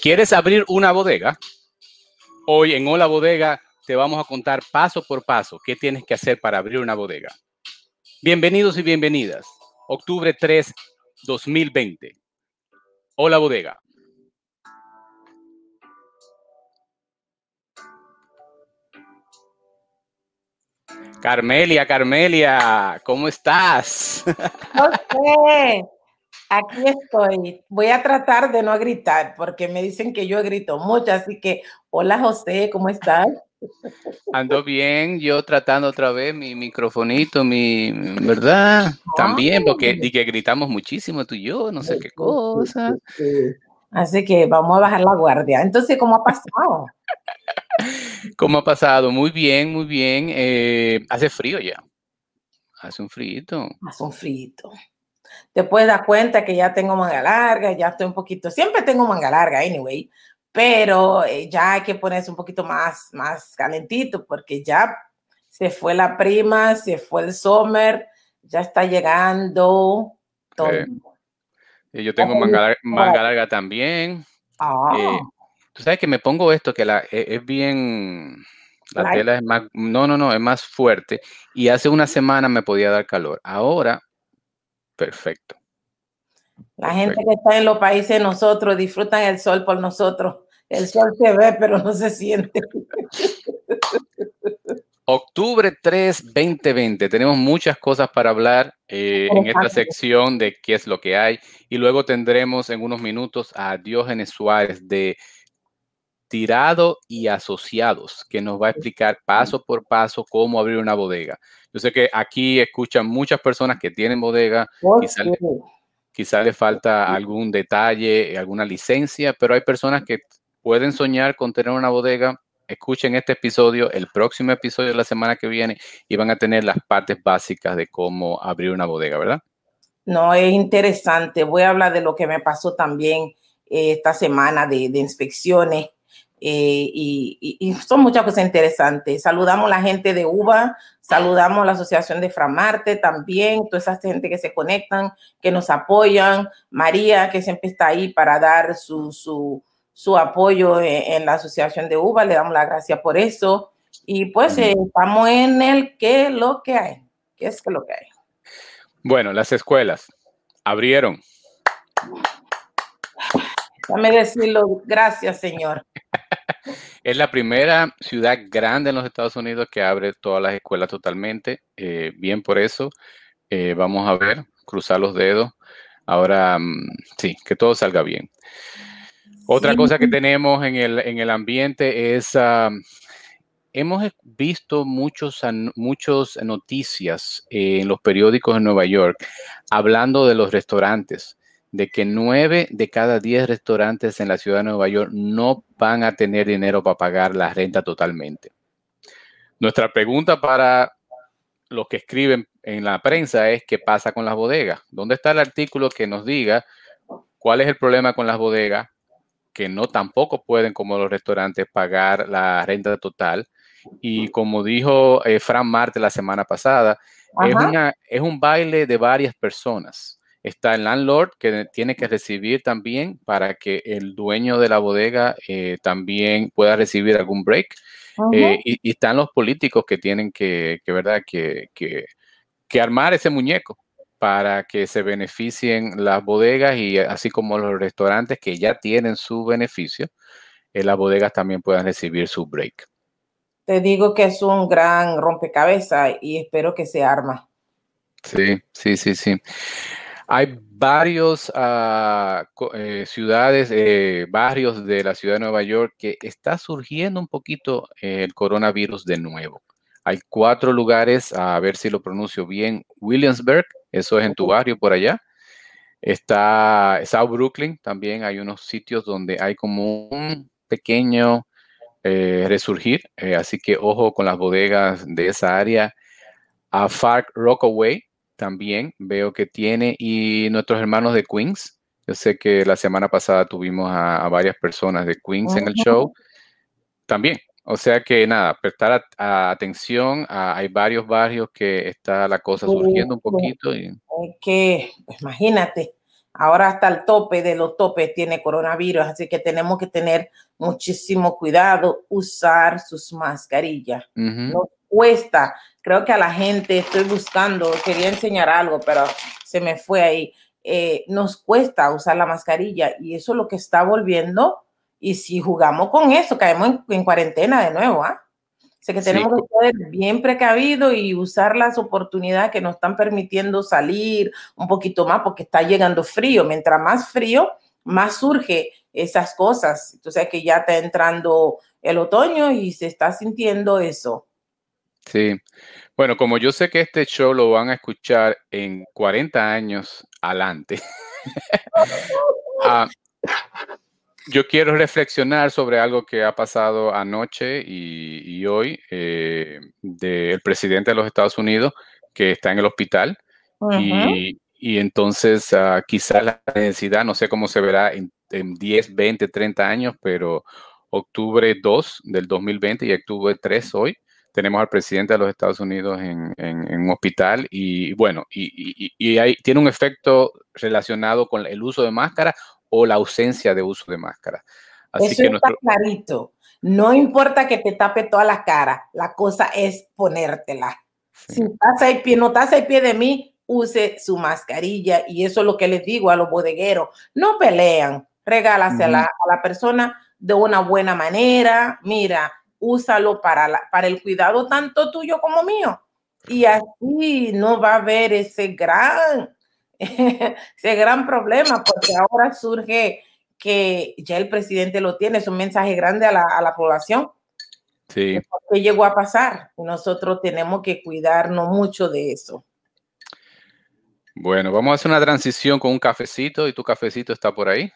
¿Quieres abrir una bodega? Hoy en Hola Bodega te vamos a contar paso por paso qué tienes que hacer para abrir una bodega. Bienvenidos y bienvenidas. Octubre 3, 2020. Hola Bodega. Carmelia, Carmelia, ¿cómo estás? No. Aquí estoy. Voy a tratar de no gritar porque me dicen que yo grito mucho, así que hola José, ¿cómo estás? Ando bien, yo tratando otra vez mi microfonito, mi, ¿verdad? También, porque di que gritamos muchísimo tú y yo, no sé qué cosa. Así que vamos a bajar la guardia. Entonces, ¿cómo ha pasado? ¿Cómo ha pasado? Muy bien, muy bien. Eh, hace frío ya. Hace un frío. Hace un frío te puedes dar cuenta que ya tengo manga larga, ya estoy un poquito, siempre tengo manga larga, anyway, pero eh, ya hay que ponerse un poquito más, más calentito porque ya se fue la prima, se fue el summer, ya está llegando todo. yo tengo manga, larga también. Ah. Eh, tú sabes que me pongo esto, que la, e, es bien, la tela es más, no, no, no, es más fuerte. Y hace una semana me podía dar calor. Ahora Perfecto. La gente que está en los países de nosotros disfrutan el sol por nosotros. El sol se ve, pero no se siente. Octubre 3, 2020. Tenemos muchas cosas para hablar eh, en esta sección de qué es lo que hay. Y luego tendremos en unos minutos a Diógenes Suárez de Tirado y Asociados, que nos va a explicar paso por paso cómo abrir una bodega. Yo sé que aquí escuchan muchas personas que tienen bodega, quizás le falta algún detalle, alguna licencia, pero hay personas que pueden soñar con tener una bodega. Escuchen este episodio, el próximo episodio de la semana que viene y van a tener las partes básicas de cómo abrir una bodega, ¿verdad? No, es interesante. Voy a hablar de lo que me pasó también eh, esta semana de, de inspecciones eh, y, son muchas cosas interesantes. Saludamos a la gente de UBA, saludamos a la Asociación de Framarte también, toda esa gente que se conectan, que nos apoyan, María, que siempre está ahí para dar su, su, apoyo en, la Asociación de UBA, le damos las gracias por eso. Y pues eh, estamos en el que lo que hay, ¿qué es lo que hay? Bueno, las escuelas abrieron. Déjame decirlo, gracias Señor. Es la primera ciudad grande en los Estados Unidos que abre todas las escuelas totalmente. Eh, bien por eso. Eh, vamos a ver, cruzar los dedos. Ahora, mm, sí, que todo salga bien. Otra cosa que tenemos en el, en el ambiente es, ah, hemos visto muchos, muchos noticias en los periódicos en Nueva York hablando de los restaurantes de que nueve de cada diez restaurantes en la ciudad de Nueva York no van a tener dinero para pagar la renta totalmente. Nuestra pregunta para los que escriben en la prensa es qué pasa con las bodegas. ¿Dónde está el artículo que nos diga cuál es el problema con las bodegas que no tampoco pueden como los restaurantes pagar la renta total? Y como dijo eh, Fran Marte la semana pasada, es, es un baile de varias personas Está el landlord que tiene que recibir también para que el dueño de la bodega eh, también pueda recibir algún break. Eh, y, están los políticos que tienen que, ¿verdad? Que, que, armar ese muñeco para que se beneficien las bodegas y así como los restaurantes que ya tienen su beneficio, eh, las bodegas también puedan recibir su break. Te digo que es un gran rompecabezas y espero que se arma. Sí, sí, sí, sí. Hay varios eh, ciudades, eh, barrios de la ciudad de Nueva York que está surgiendo un poquito el coronavirus de nuevo. Hay cuatro lugares, a ver si lo pronuncio bien, Williamsburg, eso es en tu barrio por allá. Está South Brooklyn, también hay unos sitios donde hay como un pequeño eh, resurgir, así que ojo con las bodegas de esa área. A Far Rockaway, también veo que tiene y nuestros hermanos de Queens. Yo sé que la semana pasada tuvimos a, varias personas de Queens en el show. También. O sea que nada, prestar atención. hay varios barrios que está la cosa surgiendo un poquito. Y... Que, pues, imagínate, Ahora hasta el tope de los topes tiene coronavirus, así que tenemos que tener muchísimo cuidado, usar sus mascarillas. No cuesta. Creo que a la gente estoy buscando, quería enseñar algo, pero se me fue ahí. Eh, nos cuesta usar la mascarilla y eso es lo que está volviendo. Y si jugamos con eso, caemos en, cuarentena de nuevo. ¿ah? Así que tenemos que ser bien precavidos y usar las oportunidades que nos están permitiendo salir un poquito más porque está llegando frío. Mientras más frío, más surge esas cosas. Entonces que ya está entrando el otoño y se está sintiendo eso. Sí. Bueno, como yo sé que este show lo van a escuchar en 40 años adelante, ah, yo quiero reflexionar sobre algo que ha pasado anoche y, hoy eh, del presidente de los Estados Unidos que está en el hospital. y, entonces uh, quizás la necesidad, no sé cómo se verá en, 10, 20, 30 años, pero octubre 2 del 2020 y octubre 3 hoy, tenemos al presidente de los Estados Unidos en, un hospital y bueno, y, y, tiene un efecto relacionado con el uso de máscara o la ausencia de uso de máscara. Así Eso que está clarito. No importa que te tape toda la cara, la cosa es ponértela. Si estás ahí pie, no estás ahí pie de mí, use su mascarilla y eso es lo que les digo a los bodegueros. No pelean, regálasela a la persona de una buena manera. Mira, úsalo para, para el cuidado tanto tuyo como mío. Y así no va a haber ese gran ese gran problema, porque ahora surge que ya el presidente lo tiene, es un mensaje grande a la, población. Sí. ¿Qué llegó a pasar? Nosotros tenemos que cuidarnos mucho de eso. Bueno, vamos a hacer una transición con un cafecito y tu cafecito está por ahí.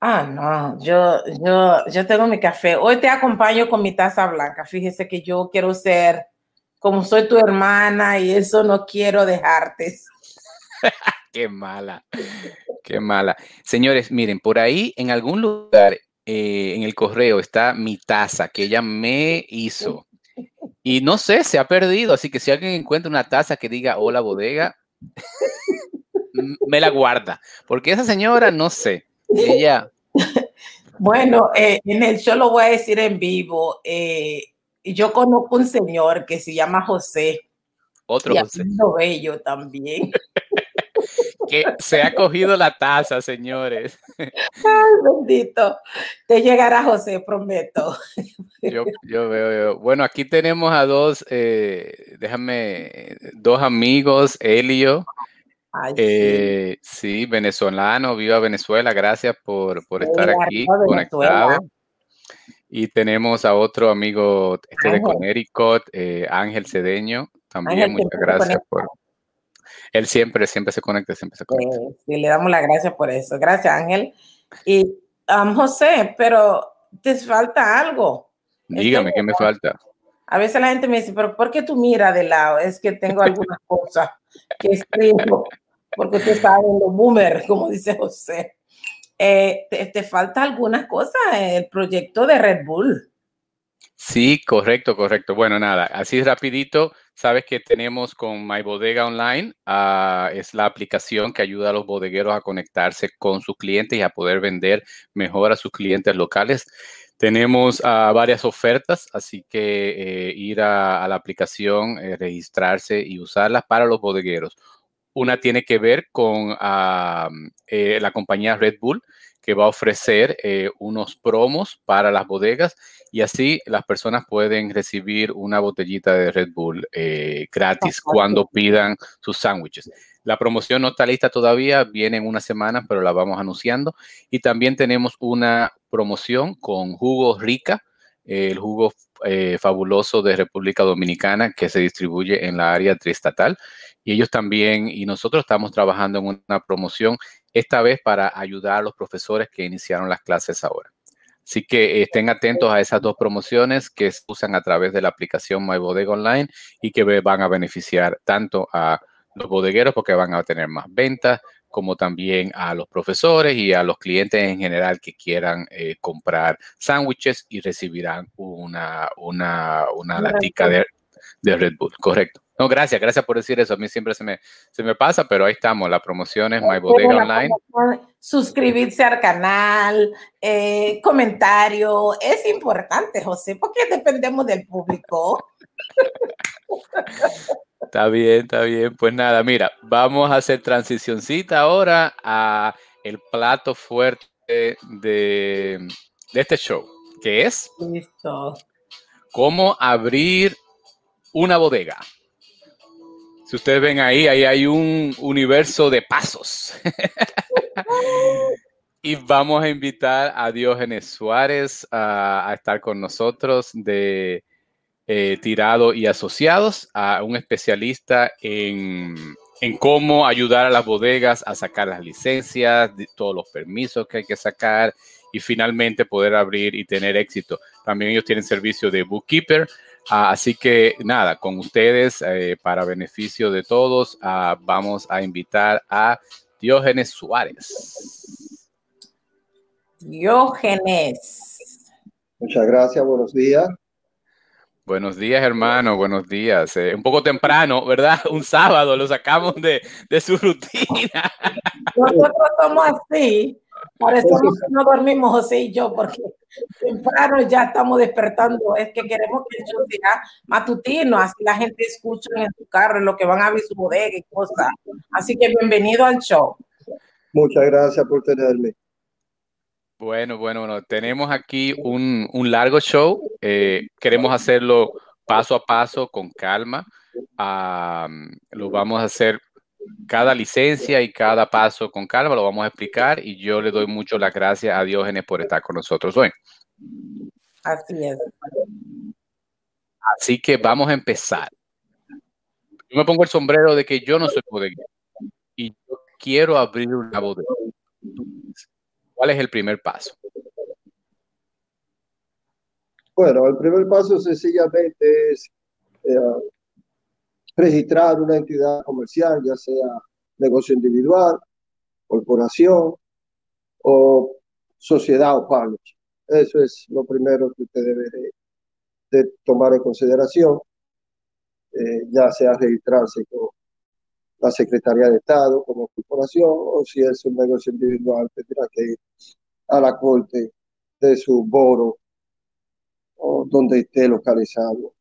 Ah, no, yo, yo, yo tengo mi café. Hoy te acompaño con mi taza blanca. Fíjese que yo quiero ser como soy tu hermana y eso no quiero dejarte. Qué mala, qué mala. Señores, miren, por ahí en algún lugar eh, en el correo está mi taza que ella me hizo. Y no sé, se ha perdido. Así que si alguien encuentra una taza que diga hola bodega, me la guarda. Porque esa señora, no sé, ella. Bueno, eh, en el show lo voy a decir en vivo. Eh, yo conozco un señor que se llama José. Otro José. bello también que se ha cogido la taza, señores. Ay, bendito. Te llegará José, prometo. Yo, veo, Bueno, aquí tenemos a dos, eh, déjame, dos amigos, Elio. Eh, sí. venezolano, viva Venezuela, gracias por, estar aquí conectado. Y tenemos a otro amigo este de Connecticut, eh, Ángel Cedeño, también muchas gracias por, él siempre, siempre se conecta, siempre se conecta. Sí, le damos las gracias por eso. Gracias, Ángel. Y um, José, pero te falta algo. Dígame, ¿qué me falta? A veces la gente me dice, pero ¿por qué tú miras de lado? Es que tengo algunas cosas que escribo, porque tú estás en los boomer, como dice José. Eh, te, te, falta algunas cosas, el proyecto de Red Bull. Sí, correcto, correcto. Bueno, nada, así rapidito, sabes que tenemos con My Bodega Online, ah, es la aplicación que ayuda a los bodegueros a conectarse con sus clientes y a poder vender mejor a sus clientes locales. Tenemos ah, varias ofertas, así que eh, ir a, la aplicación, eh, registrarse y usarlas para los bodegueros. Una tiene que ver con eh, la compañía Red Bull, que va a ofrecer unos promos para las bodegas y así las personas pueden recibir una botellita de Red Bull eh, gratis cuando pidan sus sándwiches. La promoción no está lista todavía, viene en una semana, pero la vamos anunciando. Y también tenemos una promoción con jugo rica, el jugo eh, fabuloso de República Dominicana que se distribuye en la área triestatal. Y ellos también, y nosotros estamos trabajando en una promoción, esta vez para ayudar a los profesores que iniciaron las clases ahora. Así que estén atentos a esas dos promociones que se usan a través de la aplicación My Bodega Online y que van a beneficiar tanto a los bodegueros porque van a tener más ventas, como también a los profesores y a los clientes en general que quieran eh, comprar sándwiches y recibirán una, una, una latica de, de Red Bull, correcto. No, gracias, gracias por decir eso. A mí siempre se me, se me pasa, pero ahí estamos. La promoción es My Bodega Online. Suscribirse al canal, eh, comentario. Es importante, José, porque dependemos del público. Está bien, está bien. Pues nada, mira, vamos a hacer transicioncita ahora a el plato fuerte de, de este show, que es Listo. cómo abrir una bodega. Si ustedes ven ahí, ahí hay un universo de pasos. y vamos a invitar a Diógenes Suárez a, estar con nosotros de eh, Tirado y Asociados, a un especialista en, en, cómo ayudar a las bodegas a sacar las licencias, todos los permisos que hay que sacar y finalmente poder abrir y tener éxito. También ellos tienen servicio de bookkeeper. Uh, así que nada, con ustedes, eh, para beneficio de todos, uh, vamos a invitar a Diógenes Suárez. Diógenes. Muchas gracias, buenos días. Buenos días, hermano, buenos días. Eh, un poco temprano, ¿verdad? Un sábado lo sacamos de, de su rutina. Nosotros somos así. Por eso no dormimos José y yo, porque temprano ya estamos despertando. Es que queremos que el show sea matutino, así la gente escucha en su carro, en lo que van a ver su bodega y cosas. Así que bienvenido al show. Muchas gracias por tenerme. Bueno, bueno, bueno, tenemos aquí un, un largo show. Eh, queremos hacerlo paso a paso, con calma. Um, lo vamos a hacer cada licencia y cada paso con calma, lo vamos a explicar y yo le doy mucho las gracias a Diógenes por estar con nosotros hoy. Así es. Así que vamos a empezar. Yo me pongo el sombrero de que yo no soy bodeguero y yo quiero abrir una bodega. ¿Cuál es el primer paso? Bueno, el primer paso sencillamente es eh, registrar una entidad comercial, ya sea negocio individual, corporación o sociedad o partnership. Eso es lo primero que usted debe de, tomar en consideración, eh, ya sea registrarse con la Secretaría de Estado como corporación o si es un negocio individual tendrá que ir a la corte de su boro o donde esté localizado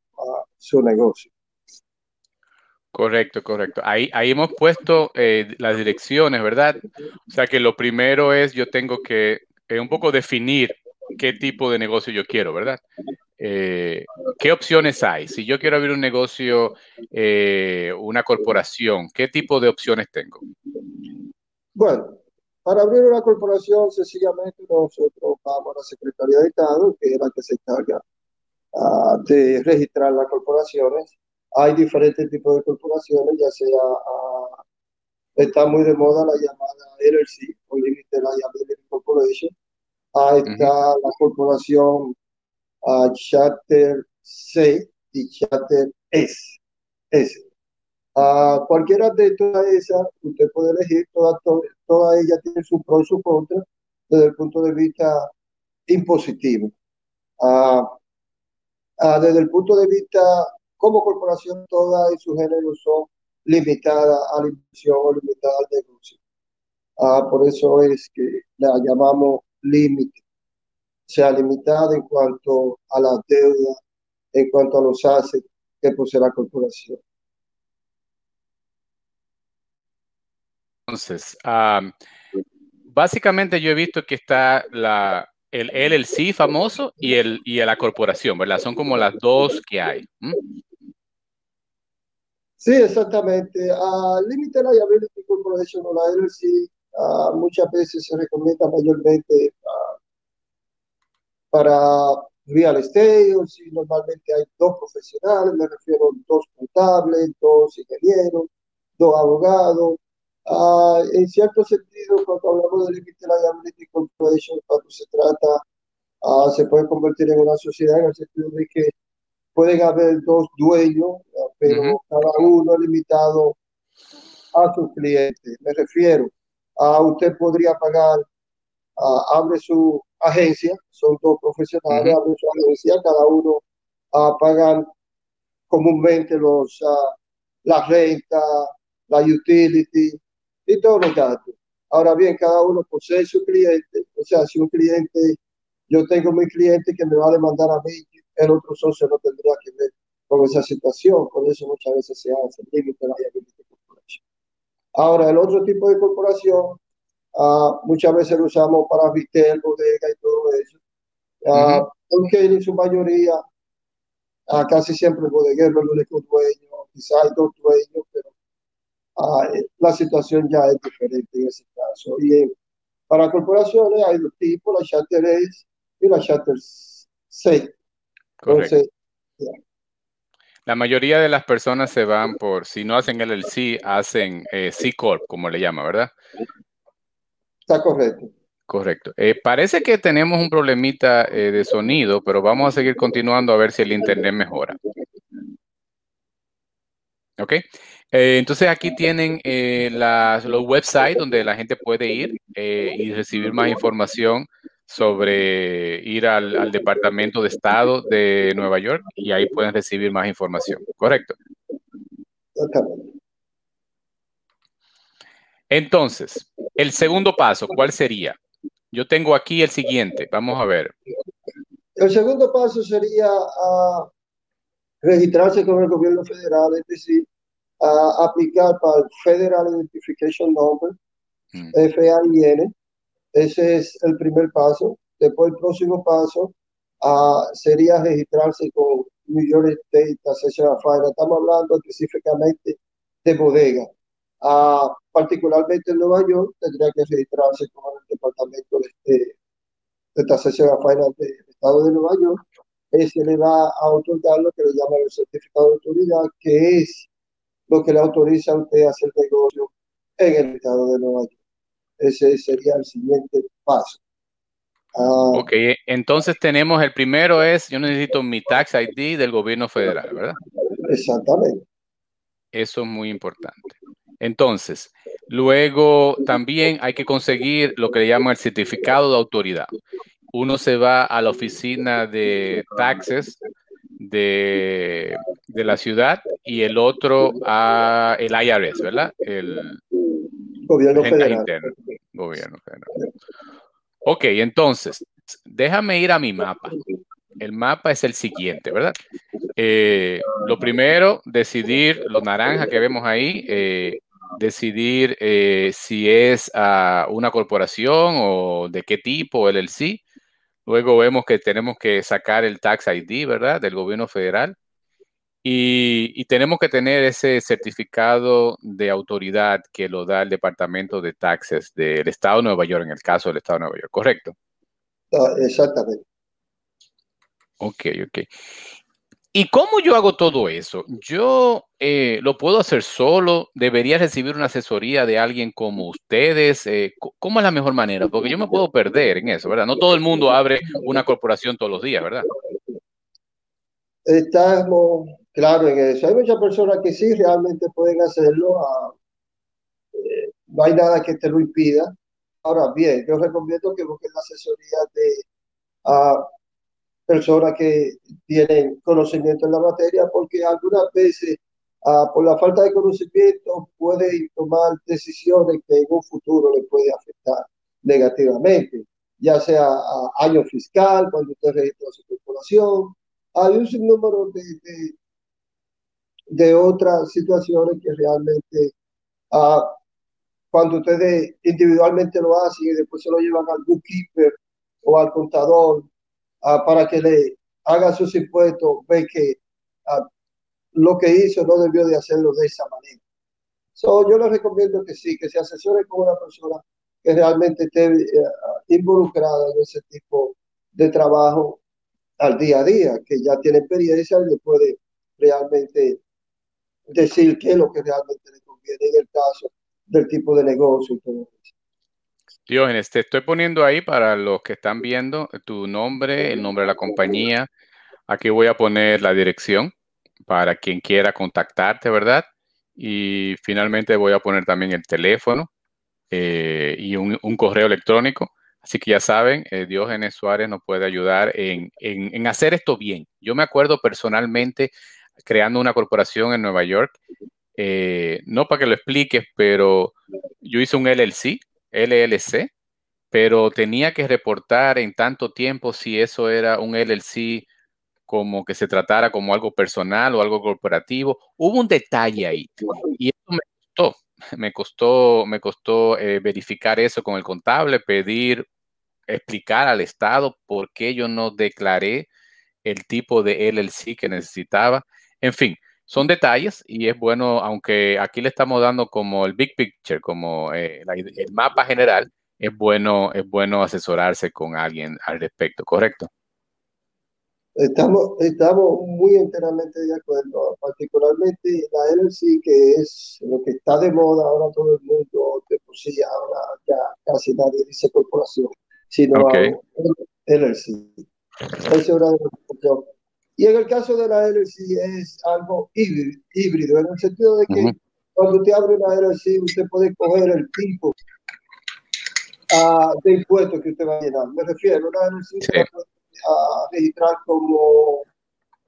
su negocio. Correcto, correcto. Ahí, ahí hemos puesto eh, las direcciones, ¿verdad? O sea que lo primero es yo tengo que eh, un poco definir qué tipo de negocio yo quiero, ¿verdad? Eh, ¿Qué opciones hay? Si yo quiero abrir un negocio, eh, una corporación, ¿qué tipo de opciones tengo? Bueno, para abrir una corporación, sencillamente nosotros vamos a la Secretaría de Estado, que es la que se encarga uh, de registrar las corporaciones hay diferentes tipos de corporaciones, ya sea, uh, está muy de moda la llamada LLC, o Limited Liability Corporation, ahí está uh -huh. la corporación uh, Charter C y Charter S. S. Uh, cualquiera de todas esas, usted puede elegir, todas toda, toda ellas tienen su pro y su contra desde el punto de vista impositivo. Desde el punto de vista como corporación, todas en su género son limitadas a la inversión o limitadas al negocio. Uh, por eso es que la llamamos límite, sea, limitada en cuanto a la deuda, en cuanto a los assets que posee la corporación. Entonces, um, básicamente yo he visto que está la, el LLC famoso y, el, y la corporación, ¿verdad? Son como las dos que hay. ¿Mm? Sí, exactamente. Uh, Limited Liability Corporation o la uh, muchas veces se recomienda mayormente uh, para real estate, o si normalmente hay dos profesionales, me refiero a dos contables, dos ingenieros, dos abogados. Uh, en cierto sentido, cuando hablamos de Limited Liability Corporation, cuando se trata, uh, se puede convertir en una sociedad en el sentido de que pueden haber dos dueños, pero uh -huh. cada uno limitado a sus clientes. Me refiero a usted podría pagar, uh, abre su agencia, son dos profesionales, uh -huh. abre su agencia, cada uno uh, pagan comúnmente los la renta, la utility y todos los gastos. Ahora bien, cada uno posee su cliente, o sea, si un cliente, yo tengo mi cliente que me va a demandar a mí, el otro socio no tendría que ver con esa situación, por eso muchas veces se hace límite liability corporation. Ahora, el otro tipo de corporación, uh, muchas veces lo usamos para retail, bodega y todo eso, uh, porque en su mayoría, uh, casi siempre el bodeguero es el único dueño, quizás hay dos dueños, pero la situación ya es diferente en ese caso. Y para corporaciones hay dos tipos, la Charter A y la Charter C. Entonces, La mayoría de las personas se van por, si no hacen el C, hacen eh, C Corp, como le llama, ¿verdad? Está correcto. Correcto. Eh, parece que tenemos un problemita eh, de sonido, pero vamos a seguir continuando a ver si el internet mejora. Ok. entonces aquí tienen los websites donde la gente puede ir y recibir más información sobre ir al, Departamento de Estado de Nueva York y ahí pueden recibir más información, ¿correcto? Entonces, el segundo paso, ¿cuál sería? Yo tengo aquí el siguiente, vamos a ver. El segundo paso sería a registrarse con el gobierno federal, es decir, a aplicar para el Federal Identification Number, mm. FAIN, ese es el primer paso. Después el próximo paso uh, sería registrarse con New York State Association of Finance. Estamos hablando específicamente de bodega. Uh, particularmente en Nueva York tendría que registrarse con el departamento de, de, de Taxation of del Estado de Nueva York. Ese le va a otorgar lo que le llaman el certificado de autoridad, que es lo que le autoriza a usted a hacer negocio en el Estado de Nueva York. Ese sería el siguiente paso. Ah, ok, entonces tenemos el primero es, yo necesito mi tax ID del gobierno federal, ¿verdad? Exactamente. Eso es muy importante. Entonces, luego también hay que conseguir lo que le llaman el certificado de autoridad. Uno se va a la oficina de taxes de, de la ciudad y el otro a el IRS, ¿verdad? El, Gobierno federal. Gobierno federal. Ok, entonces, déjame ir a mi mapa. El mapa es el siguiente, ¿verdad? Eh, lo primero, decidir lo naranja que vemos ahí, eh, decidir eh, si es uh, una corporación o de qué tipo, el LLC. Luego vemos que tenemos que sacar el Tax ID, ¿verdad? Del gobierno federal. Y, tenemos que tener ese certificado de autoridad que lo da el Departamento de Taxes del Estado de Nueva York, en el caso del Estado de Nueva York, ¿correcto? Ah, exactamente. Ok, ok. ¿Y cómo yo hago todo eso? ¿Yo eh, lo puedo hacer solo? ¿Debería recibir una asesoría de alguien como ustedes? Eh, ¿Cómo es la mejor manera? Porque yo me puedo perder en eso, ¿verdad? No todo el mundo abre una corporación todos los días, ¿verdad? Estamos claro en eso. Hay muchas personas que sí realmente pueden hacerlo. Ah, eh, no hay nada que te lo impida. Ahora bien, yo recomiendo que busquen la asesoría de uh, personas que tienen conocimiento en la materia, porque algunas veces, ah, por la falta de conocimiento, pueden tomar decisiones que en un futuro le puede afectar negativamente, ya sea a año fiscal, cuando usted registra su corporación, hay un sinnúmero de, de, otras situaciones que realmente uh, cuando ustedes individualmente lo hacen y después se lo llevan al bookkeeper o al contador uh, para que le haga sus impuestos, ve que uh, lo que hizo no debió de hacerlo de esa manera. So, yo les recomiendo que sí, que se asesore con una persona que realmente esté involucrada en ese tipo de trabajo al día a día, que ya tiene experiencia y le puede realmente decir qué es lo que realmente le conviene en el caso del tipo de negocio y todo eso. Diógenes, te estoy poniendo ahí para los que están viendo tu nombre, el nombre de la compañía. Aquí voy a poner la dirección para quien quiera contactarte, ¿verdad? Y finalmente voy a poner también el teléfono eh, y un, un correo electrónico Así que ya saben, eh, Diógenes Suárez nos puede ayudar en, en, hacer esto bien. Yo me acuerdo personalmente creando una corporación en Nueva York eh, no para que lo expliques, pero yo hice un LLC, LLC, pero tenía que reportar en tanto tiempo si eso era un LLC como que se tratara como algo personal o algo corporativo. Hubo un detalle ahí y eso me costó, me costó, me costó eh, verificar eso con el contable, pedir, explicar al Estado por qué yo no declaré el tipo de LLC que necesitaba. En fin, son detalles y es bueno, aunque aquí le estamos dando como el big picture, como eh, el mapa general, es bueno, es bueno asesorarse con alguien al respecto, ¿correcto? Estamos, estamos muy enteramente de acuerdo, particularmente la LLC, que es lo que está de moda ahora todo el mundo, de por sí ahora ya casi nadie dice corporación, sino okay. LLC. Es una de y en el caso de la LLC es algo híbrido, en el sentido de que cuando usted abre una LLC, usted puede coger el tipo uh, de impuestos que usted va a llenar. Me refiero, una LLC sí. puede uh, registrar como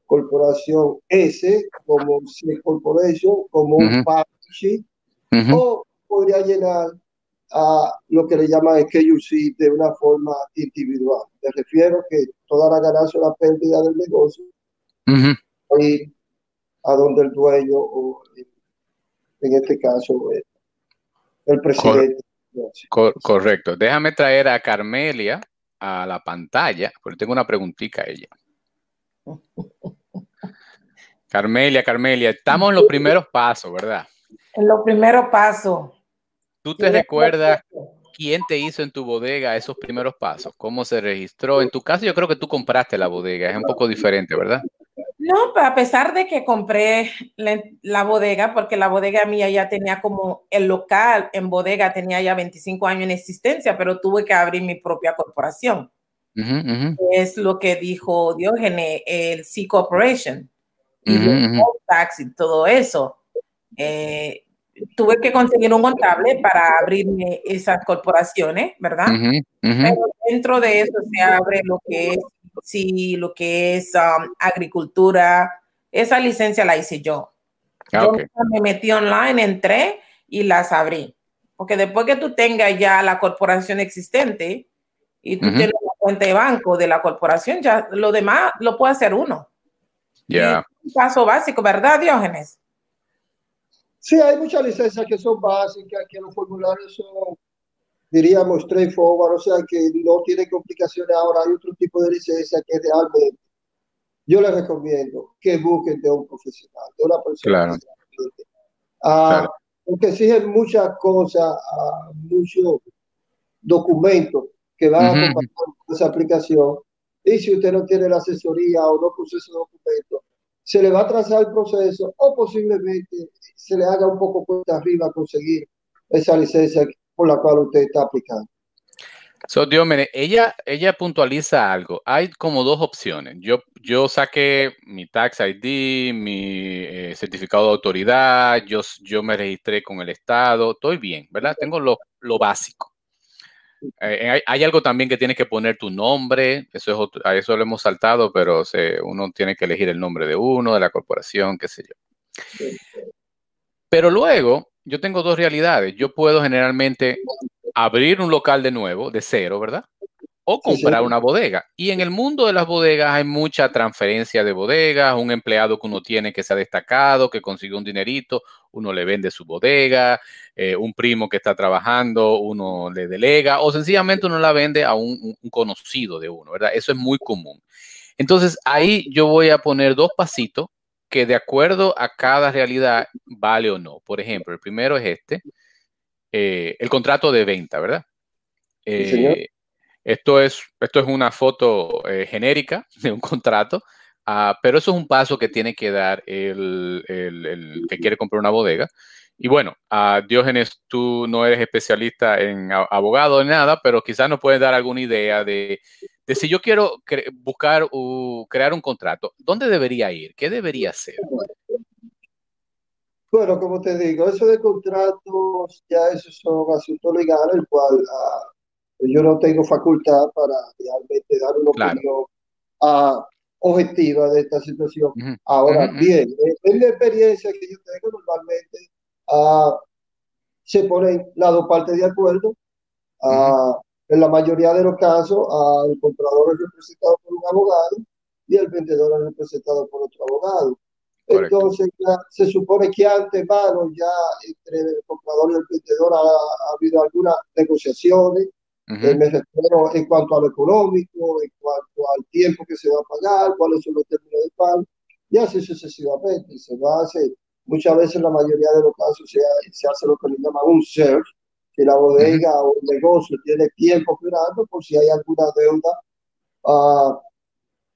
corporación S, como C Corporation, como un partnership, o podría llenar a lo que le llaman KUC de una forma individual. Me refiero que toda la ganancia o la pérdida del negocio Uh -huh. ir a donde el dueño o en este caso el presidente. Cor correcto. Déjame traer a Carmelia a la pantalla, porque tengo una preguntita a ella. Carmelia, Carmelia, estamos en los primeros pasos, ¿verdad? En los primeros pasos. ¿Tú te recuerdas quién te hizo en tu bodega esos primeros pasos? ¿Cómo se registró? En tu caso, yo creo que tú compraste la bodega, es un poco diferente, ¿verdad? No, a pesar de que compré la, la, bodega, porque la bodega mía ya tenía como el local en bodega, tenía ya 25 años en existencia, pero tuve que abrir mi propia corporación. Uh -huh, uh -huh. Es lo que dijo Diógenes, el C Corporation, y uh -huh, tax y todo eso. Eh, tuve que conseguir un contable para abrirme esas corporaciones, ¿verdad? Pero dentro de eso se abre lo que es sí, lo que es um, agricultura, esa licencia la hice yo. Ah, okay. Yo me metí online, entré y las abrí. Porque después que tú tengas ya la corporación existente y tú uh -huh. tienes la cuenta de banco de la corporación, ya lo demás lo puede hacer uno. Ya. Yeah. Un paso básico, ¿verdad, Diógenes? Sí, hay muchas licencias que son básicas, que los formularios son diríamos straightforward, o sea que no tiene complicaciones. Ahora hay otro tipo de licencia que realmente yo les recomiendo que busquen de un profesional, de una persona. Claro. Ah, claro. Porque exigen muchas cosas, uh, muchos documentos que van uh -huh. a acompañar esa aplicación. Y si usted no tiene la asesoría o no procesa esos documentos, se le va a trazar el proceso o posiblemente se le haga un poco cuesta arriba conseguir esa licencia por la cual usted está aplicando. So, Diómenes, ella, ella puntualiza algo. Hay como dos opciones. Yo, yo saqué mi Tax ID, mi eh, certificado de autoridad, yo, yo me registré con el Estado, estoy bien, ¿verdad? Tengo lo, lo básico. Eh, hay, algo también que tienes que poner tu nombre, eso es otro, a eso lo hemos saltado, pero uno tiene que elegir el nombre de uno, de la corporación, qué sé yo. Pero luego, yo tengo dos realidades. Yo puedo generalmente abrir un local de nuevo, de cero, ¿verdad? O comprar sí, sí. una bodega. Y en el mundo de las bodegas hay mucha transferencia de bodegas, un empleado que uno tiene que se ha destacado, que consiguió un dinerito, uno le vende su bodega, eh, un primo que está trabajando, uno le delega, o sencillamente uno la vende a un, un conocido de uno, ¿verdad? Eso es muy común. Entonces ahí yo voy a poner dos pasitos que de acuerdo a cada realidad vale o no. Por ejemplo, el primero es este, eh, el contrato de venta, ¿verdad? Eh, sí, esto, es, esto es una foto eh, genérica de un contrato, uh, pero eso es un paso que tiene que dar el, que quiere comprar una bodega. Y bueno, uh, Diógenes, tú no eres especialista en abogado ni nada, pero quizás nos puedes dar alguna idea de, de si yo quiero buscar o crear un contrato, ¿dónde debería ir? ¿Qué debería hacer? Bueno, como te digo, eso de contratos, ya eso son asuntos legales, el cual uh, yo no tengo facultad para realmente dar una claro. opinión. Uh, objetiva de esta situación. Ahora bien, en la experiencia que yo tengo normalmente, uh, se ponen las dos partes de acuerdo. Uh, en la mayoría de los casos, el comprador es representado por un abogado y el vendedor es representado por otro abogado. Entonces, ya se supone que antemano ya entre el comprador y el vendedor ha, habido algunas negociaciones, me refiero en cuanto a lo económico, en cuanto al tiempo que se va a pagar, cuáles son los términos de pago, y así sucesivamente. Se va a hacer, muchas veces en la mayoría de los casos se, se hace lo que le llaman un search, que la bodega o el negocio tiene tiempo esperando por si hay alguna deuda uh,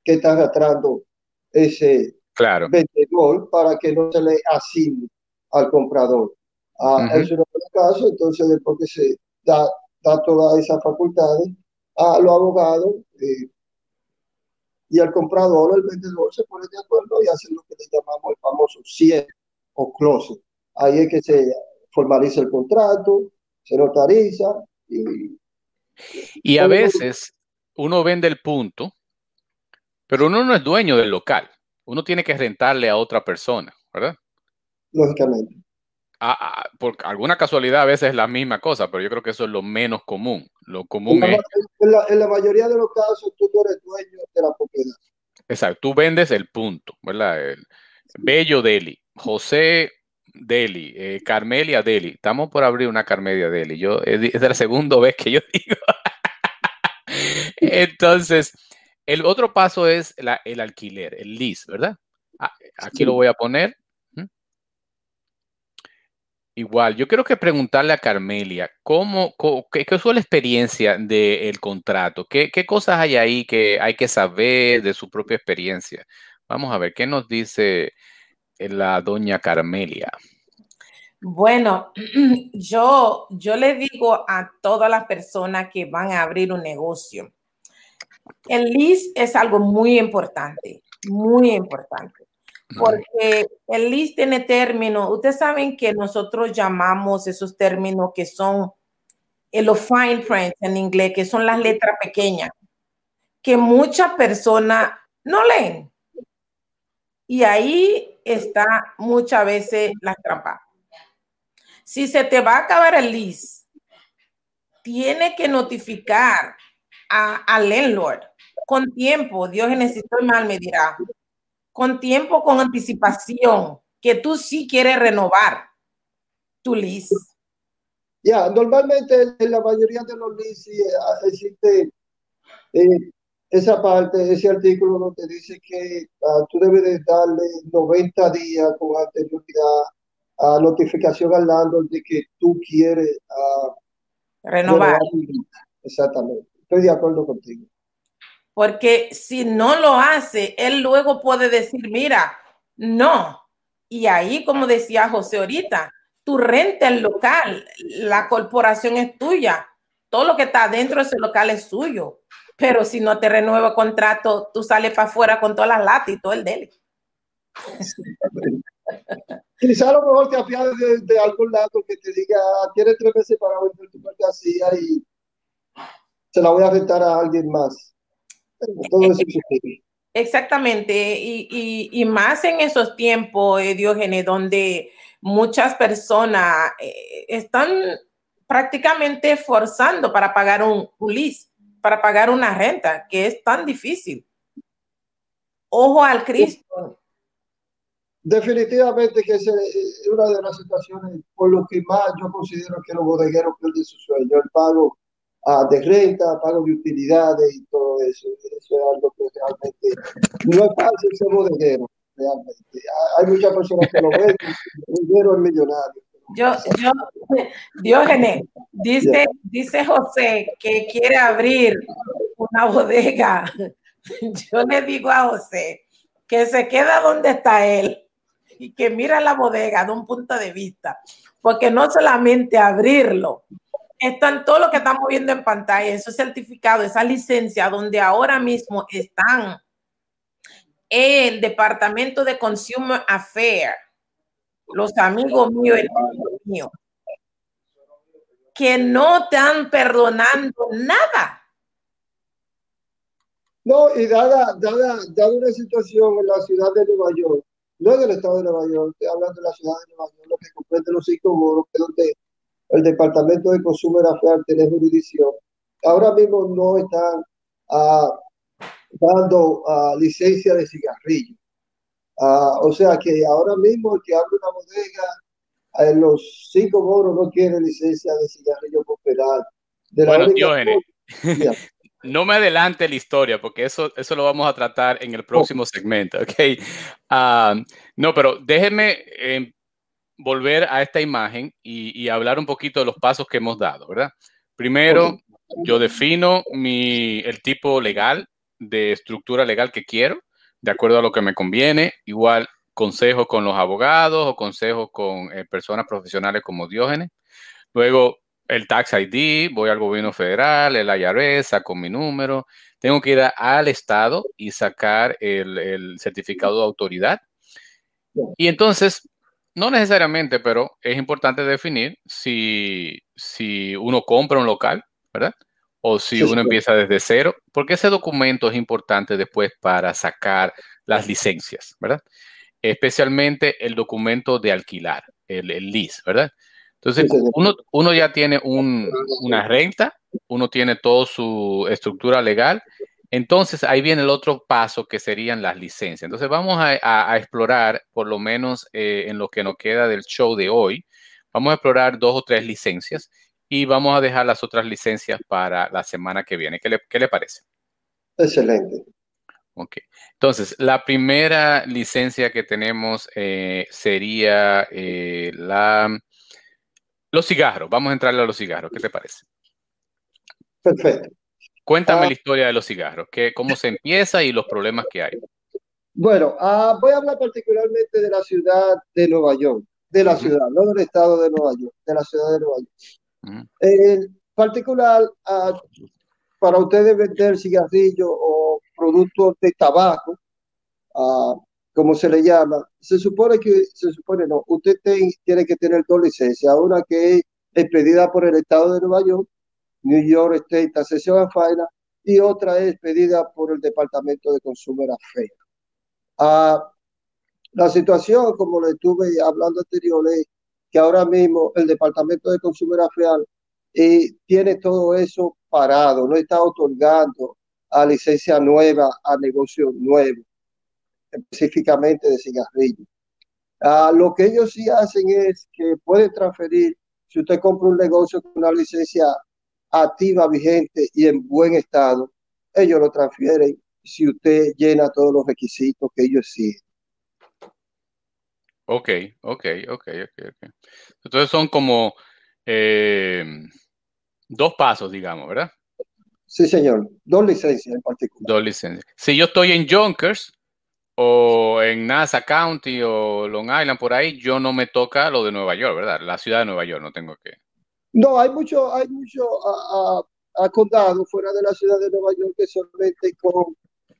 que está arrastrando ese claro. vendedor para que no se le asigne al comprador. Uh, Eso no es el caso, entonces después que se da, da todas esas facultades a los abogados eh, y al comprador, el vendedor se pone de acuerdo y hace lo que le llamamos el famoso cierre o close. Ahí es que se formaliza el contrato, se notariza y... Y a veces uno vende el punto, pero uno no es dueño del local. Uno tiene que rentarle a otra persona, ¿verdad? Lógicamente. Por alguna casualidad a veces es la misma cosa, pero yo creo que eso es lo menos común. Lo común en es... La, en la, mayoría de los casos tú no eres dueño de la propiedad. Exacto, tú vendes el punto, ¿verdad? El Bello Deli. José Deli, eh, Carmelia Deli. Estamos por abrir una Carmelia Deli. Yo, es la segunda vez que yo digo. Entonces, el otro paso es la, el alquiler, el lease, ¿verdad? Ah, aquí lo voy a poner. Igual, yo quiero que preguntarle a Carmelia, ¿cómo, qué, qué, fue la experiencia del contrato? ¿Qué, ¿Qué cosas hay ahí que hay que saber de su propia experiencia? Vamos a ver, ¿qué nos dice la doña Carmelia? Bueno, yo, yo le digo a todas las personas que van a abrir un negocio, el lease es algo muy importante, muy importante, porque el lease tiene términos, ustedes saben que nosotros llamamos esos términos que son los fine print en inglés, que son las letras pequeñas, que muchas personas no leen. Y ahí está muchas veces la trampa. Si se te va a acabar el lease, tiene que notificar al landlord con tiempo. Dios necesito mal, me dirá. Con tiempo, con anticipación, que tú sí quieres renovar tu lease. Ya, normalmente en la mayoría de los leases eh, existe eh, esa parte, ese artículo donde dice que uh, tú debes de darle 90 días con anterioridad a notificación al landlord de que tú quieres uh, renovar. Exactamente, estoy de acuerdo contigo. Porque si no lo hace, él luego puede decir, mira, no. Y ahí, como decía José ahorita, tú renta el local, la corporación es tuya, todo lo que está dentro de ese local es suyo pero si no te renueva el contrato, tú sales para afuera con todas las latas y todo el dele. Quizá a lo mejor te apiades de, algún lado que te diga, tienes tres meses para vender tu mercancía y se la voy a rentar a alguien más. Todo eso Exactamente, y, más en esos tiempos, eh, Diógenes, donde muchas personas eh, están prácticamente forzando para pagar un, un lease para pagar una renta, que es tan difícil. Ojo al Cristo. Definitivamente que es una de las situaciones por lo que más yo considero que los bodegueros pierden su sueño, el pago uh, de renta, pago de utilidades y todo eso. Eso es algo que realmente no es fácil ser bodeguero, realmente. Hay muchas personas que lo ven, el bodeguero es millonario. Yo, yo, Diógenes, dice, dice José que quiere abrir una bodega. Yo le digo a José que se queda donde está él y que mira la bodega de un punto de vista, porque no solamente abrirlo, están todo lo que estamos viendo en pantalla, esos certificados, esa licencia, donde ahora mismo están el Departamento de Consumer Affairs los amigos míos, mío, que no están perdonando nada. No, y dada, dada, dada una situación en la ciudad de Nueva York, no en el estado de Nueva York, estoy hablando de la ciudad de Nueva York, lo que comprende los cinco boros, que es donde el Departamento de Consumo Federal tiene jurisdicción, ahora mismo no están uh, dando uh, licencia de cigarrillo. Uh, o sea que ahora mismo el que abre una bodega en los cinco boros no quiere licencia de cigarrillo cooperar. De bueno, Diógenes, no me adelante la historia porque eso, eso lo vamos a tratar en el próximo segmento, ¿ok? no, pero déjeme eh, volver a esta imagen y, y, hablar un poquito de los pasos que hemos dado, ¿verdad? Primero, yo defino mi, el tipo legal de estructura legal que quiero, de acuerdo a lo que me conviene. Igual, consejo con los abogados o consejo con eh, personas profesionales como Diógenes. Luego, el Tax ID, voy al gobierno federal, el IRS, saco mi número. Tengo que ir al Estado y sacar el, el certificado de autoridad. Y entonces, no necesariamente, pero es importante definir si, si uno compra un local ¿verdad? O si uno empieza desde cero, porque ese documento es importante después para sacar las licencias, ¿verdad? Especialmente el documento de alquilar, el, el lease, ¿verdad? Entonces, uno, uno ya tiene un, una renta, uno tiene toda su estructura legal, entonces ahí viene el otro paso que serían las licencias. Entonces vamos a, a, explorar, por lo menos eh, en lo que nos queda del show de hoy, vamos a explorar dos o tres licencias y vamos a dejar las otras licencias para la semana que viene. ¿Qué le, qué le parece? Excelente. Ok. Entonces, la primera licencia que tenemos eh, sería eh, la, los cigarros. Vamos a entrarle a los cigarros. ¿Qué te parece? Perfecto. Cuéntame ah. la historia de los cigarros, que, cómo se empieza y los problemas que hay. Bueno, uh, voy a hablar particularmente de la ciudad de Nueva York, de la uh -huh. ciudad, no del estado de Nueva York, de la ciudad de Nueva York. En particular, uh, para ustedes vender cigarrillos o productos de tabaco, como se le llama, se supone que, se supone no, usted te, tiene que tener dos licencias, una que es expedida por el Estado de Nueva York, New York State Association of Finance, y otra es pedida por el Departamento de Consumer Affairs. Uh, la situación, como le estuve hablando anterior, es que ahora mismo el Departamento de Consumer Affairs eh, tiene todo eso parado, no está otorgando a licencia nueva, a negocio nuevo, específicamente de cigarrillos. Ah, lo que ellos sí hacen es que pueden transferir, si usted compra un negocio con una licencia activa, vigente y en buen estado, ellos lo transfieren si usted llena todos los requisitos que ellos exigen. Ok, ok, ok, ok, ok. Entonces son como eh, dos pasos, digamos, ¿verdad? Sí, señor. Dos licencias en particular. Dos licencias. Si yo estoy en Yonkers o en Nassau County o Long Island, por ahí, yo no me toca lo de Nueva York, ¿verdad? La ciudad de Nueva York, no tengo que. No, hay mucho, hay mucho a, condado fuera de la ciudad de Nueva York que solamente con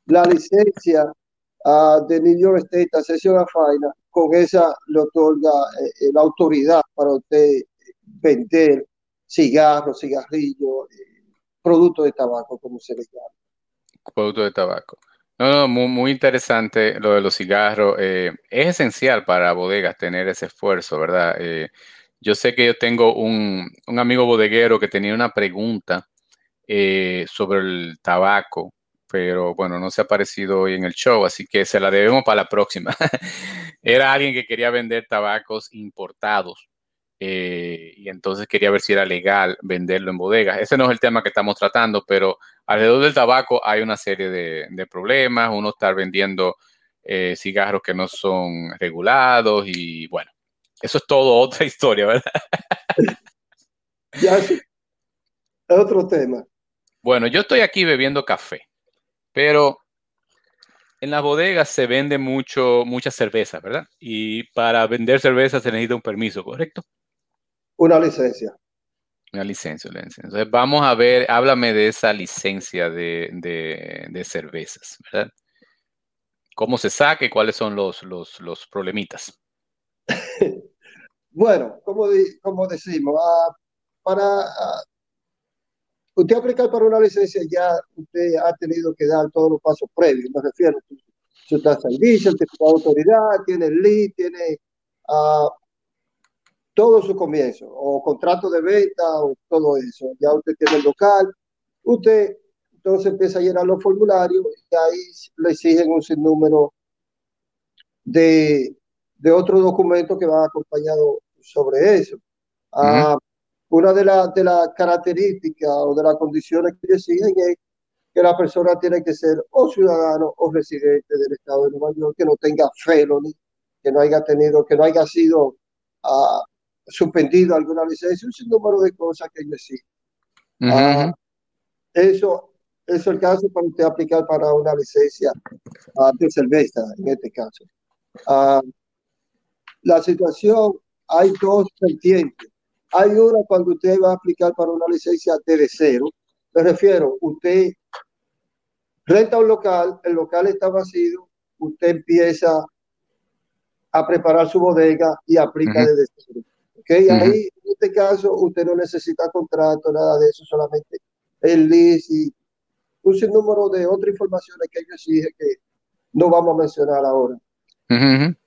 la licencia uh, de New York State Association of Finance, con esa le otorga eh, la autoridad para usted vender cigarros, cigarrillos, eh, productos de tabaco, como se le llama. Productos de tabaco. No, no, muy, muy interesante lo de los cigarros. Eh, es esencial para bodegas tener ese esfuerzo, ¿verdad? Yo sé que yo tengo un, un, amigo bodeguero que tenía una pregunta eh, sobre el tabaco, pero bueno, no se ha aparecido hoy en el show, así que se la debemos para la próxima. Era alguien que quería vender tabacos importados eh, y entonces quería ver si era legal venderlo en bodegas. Ese no es el tema que estamos tratando, pero alrededor del tabaco hay una serie de, problemas, uno está vendiendo eh, cigarros que no son regulados y bueno, eso es todo otra historia, ¿verdad? ya es otro tema. Bueno, yo estoy aquí bebiendo café, pero en las bodegas se vende mucho, mucha cerveza, ¿verdad? Y para vender cerveza se necesita un permiso, ¿correcto? Una licencia. Una licencia, una licencia. Entonces, vamos a ver, háblame de esa licencia de, de, de cervezas, ¿verdad? ¿Cómo se saca y cuáles son los, los, los problemitas? Bueno, como, como decimos, uh, para uh, usted aplicar para una licencia ya usted ha tenido que dar todos los pasos previos, me refiero, tasa de diésel, tiene autoridad, tiene el lead, tiene uh, todo su comienzo, o contrato de venta, o todo eso. Ya usted tiene el local, usted entonces empieza a llenar los formularios y ahí le exigen un sinnúmero de, de otros documentos que van acompañados sobre eso. Uh, una de las de la características o de las condiciones que exigen es que la persona tiene que ser o ciudadano o residente del estado de Nueva York, que no tenga felony, que no haya tenido, que no haya sido uh, suspendido alguna licencia, un sinnúmero de cosas que ellos exigen. Uh, eso, eso es el caso para usted aplicar para una licencia uh, de cerveza, en este caso. la situación, hay dos vertientes. Hay una cuando usted va a aplicar para una licencia desde cero. Me refiero, usted renta un local, el local está vacío, usted empieza a preparar su bodega y aplica uh -huh. desde cero. Okay, uh -huh. ahí en este caso usted no necesita contrato, nada de eso, solamente el list y un sinnúmero de otras informaciones que ellos exigen que no vamos a mencionar ahora. Uh -huh.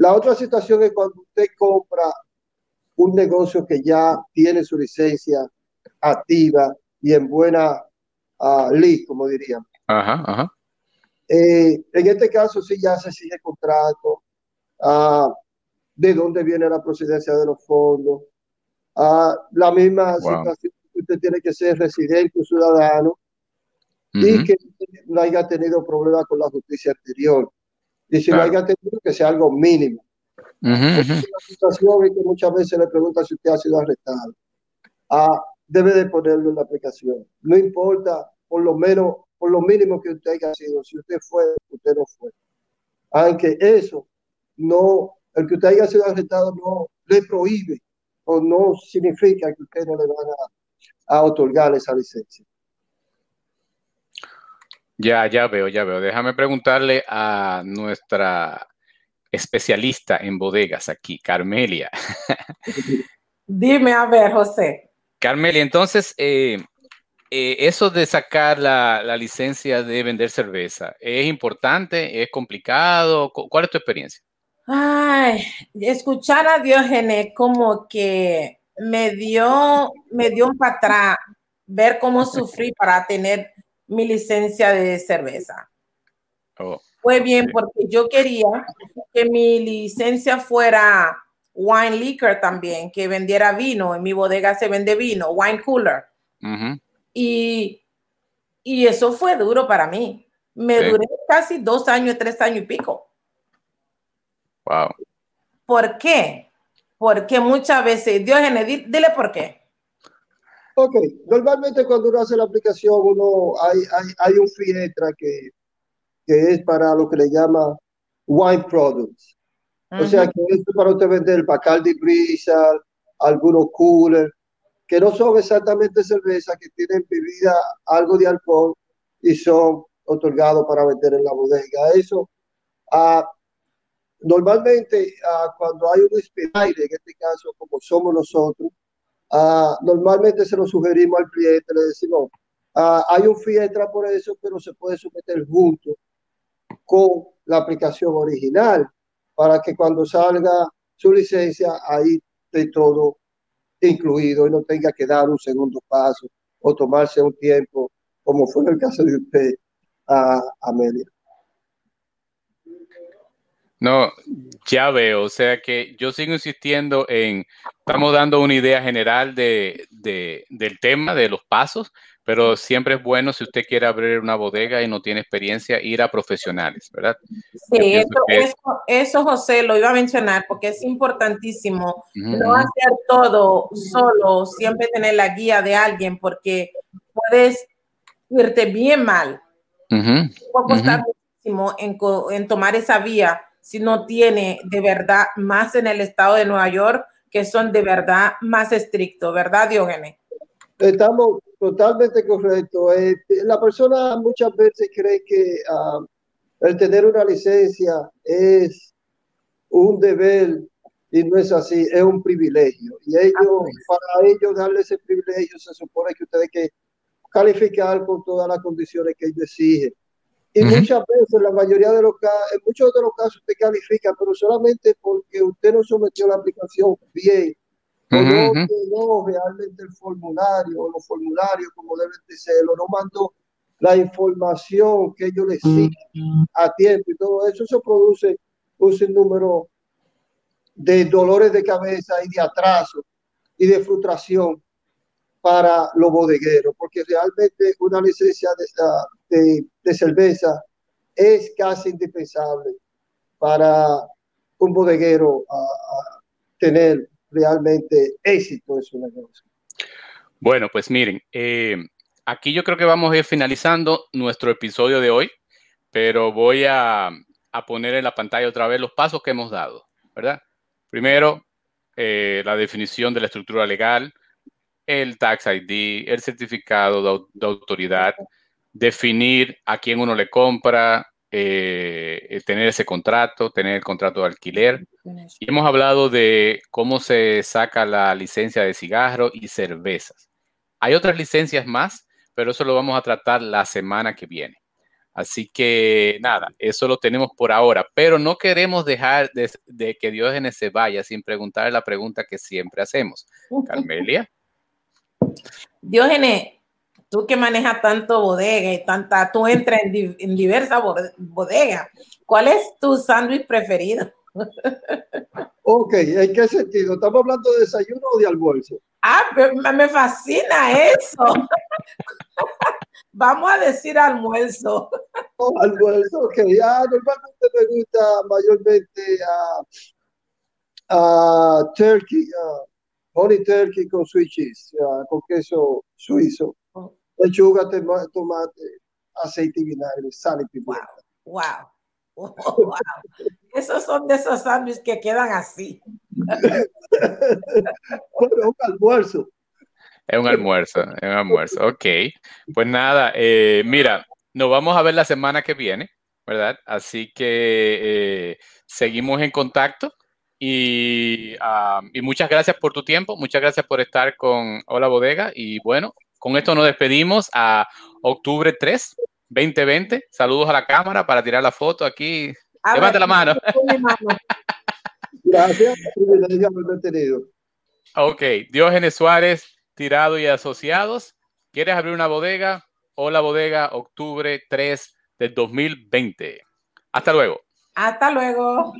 La otra situación es cuando usted compra un negocio que ya tiene su licencia activa y en buena uh, ley, como diríamos. Ajá, ajá. Eh, en este caso sí ya se sigue contrato, uh, de dónde viene la procedencia de los fondos, uh, la misma wow. situación que usted tiene que ser residente o ciudadano -huh. y que no haya tenido problemas con la justicia anterior. Y si claro. no haya tenido que sea algo mínimo. Uh -huh. Es una situación en que muchas veces le preguntan si usted ha sido arrestado. Ah, debe de ponerlo en la aplicación. No importa, por lo menos, por lo mínimo que usted haya sido. Si usted fue, usted no fue. Aunque eso no, el que usted haya sido arrestado no le prohíbe o no significa que usted no le van a, a otorgar esa licencia. Ya, ya veo, ya veo. Déjame preguntarle a nuestra especialista en bodegas aquí, Carmelia. Dime, a ver, José. Carmelia, entonces, eh, eh, eso de sacar la, la, licencia de vender cerveza, ¿es importante? ¿Es complicado? ¿Cuál es tu experiencia? Ay, escuchar a Diógenes como que me dio, me dio un patrón ver cómo sufrí para tener mi licencia de cerveza. Oh. Fue bien porque yo quería que mi licencia fuera wine liquor también, que vendiera vino. En mi bodega se vende vino, wine cooler. Uh -huh. y, y eso fue duro para mí. Me sí. duré casi dos años, tres años y pico. Wow. ¿Por qué? Porque muchas veces, Diógenes, dile por qué. Ok, normalmente cuando uno hace la aplicación, uno hay, hay, hay un fee extra que que es para lo que le llama wine products. -huh. O sea, que es para usted vender Bacardi Brisa, algunos coolers, que no son exactamente cerveza, que tienen bebida, algo de alcohol y son otorgados para vender en la bodega. Eso, uh, normalmente uh, cuando hay un espinaire, en este caso como somos nosotros, normalmente se lo sugerimos al cliente, le decimos, hay un fee extra por eso, pero se puede someter junto con la aplicación original para que cuando salga su licencia ahí esté todo incluido y no tenga que dar un segundo paso o tomarse un tiempo, como fue en el caso de usted, a Amelia. No, ya veo, o sea que yo sigo insistiendo en, estamos dando una idea general de, de, del tema, de los pasos, pero siempre es bueno si usted quiere abrir una bodega y no tiene experiencia, ir a profesionales, ¿verdad? Sí, eso, que... eso, eso, José, lo iba a mencionar porque es importantísimo uh -huh. no hacer todo solo, siempre tener la guía de alguien porque puedes irte bien mal. Uh -huh. Puede costar uh -huh. muchísimo en, en tomar esa vía si no tiene de verdad más en el estado de Nueva York que son de verdad más estrictos, ¿verdad, Diógenes? Estamos totalmente correctos. Eh, la persona muchas veces cree que uh, el tener una licencia es un deber y no es así, es un privilegio. Y ellos, para ellos darle ese privilegio, se supone que ustedes que calificar con todas las condiciones que ellos exigen. Y muchas veces, la mayoría de los casos, en muchos de los casos usted califica, pero solamente porque usted no sometió la aplicación bien, o no realmente el formulario, o los formularios como deben de ser, o no mandó la información que ellos le exigen a tiempo y todo eso, eso produce un sinnúmero de dolores de cabeza y de atraso y de frustración para los bodegueros, porque realmente una licencia de, de, cerveza es casi indispensable para un bodeguero tener realmente éxito en su negocio. Bueno, pues miren, eh, aquí yo creo que vamos a ir finalizando nuestro episodio de hoy, pero voy a, a poner en la pantalla otra vez los pasos que hemos dado, ¿verdad? Primero, eh, la definición de la estructura legal, el tax ID, el certificado de, autoridad, definir a quién uno le compra, eh, tener ese contrato, tener el contrato de alquiler. Y hemos hablado de cómo se saca la licencia de cigarro y cervezas. Hay otras licencias más, pero eso lo vamos a tratar la semana que viene. Así que nada, eso lo tenemos por ahora, pero no queremos dejar de, de que Diógenes se vaya sin preguntar la pregunta que siempre hacemos. Carmelia. Diógenes, tú que manejas tanto bodega y tanta, tú entras en, diversas bodegas. ¿Cuál es tu sándwich preferido? Ok, ¿en qué sentido? ¿Estamos hablando de desayuno o de almuerzo? Ah, me fascina eso. Vamos a decir almuerzo. Oh, almuerzo, ok. Ah, normalmente me gusta mayormente a, a turkey, honey turkey con sweet cheese, con queso suizo, oh. lechuga, tomate, aceite y vinagre, sal y pimienta. Wow, wow. wow. Esos son de esos sándwiches que quedan así. bueno, un almuerzo. Es un almuerzo, es un almuerzo. Ok. Pues nada, eh, mira, nos vamos a ver la semana que viene, ¿verdad? Así que eh, seguimos en contacto y, ah, y, muchas gracias por tu tiempo, muchas gracias por estar con Hola Bodega y bueno, con esto nos despedimos a octubre 3, 2020. Saludos a la cámara para tirar la foto aquí. Levante la mano. Gracias, tenido. Ok, Diógenes Suárez, Tirado y Asociados. ¿Quieres abrir una bodega? Hola Bodega, octubre 3 del 2020. Hasta luego. Hasta luego.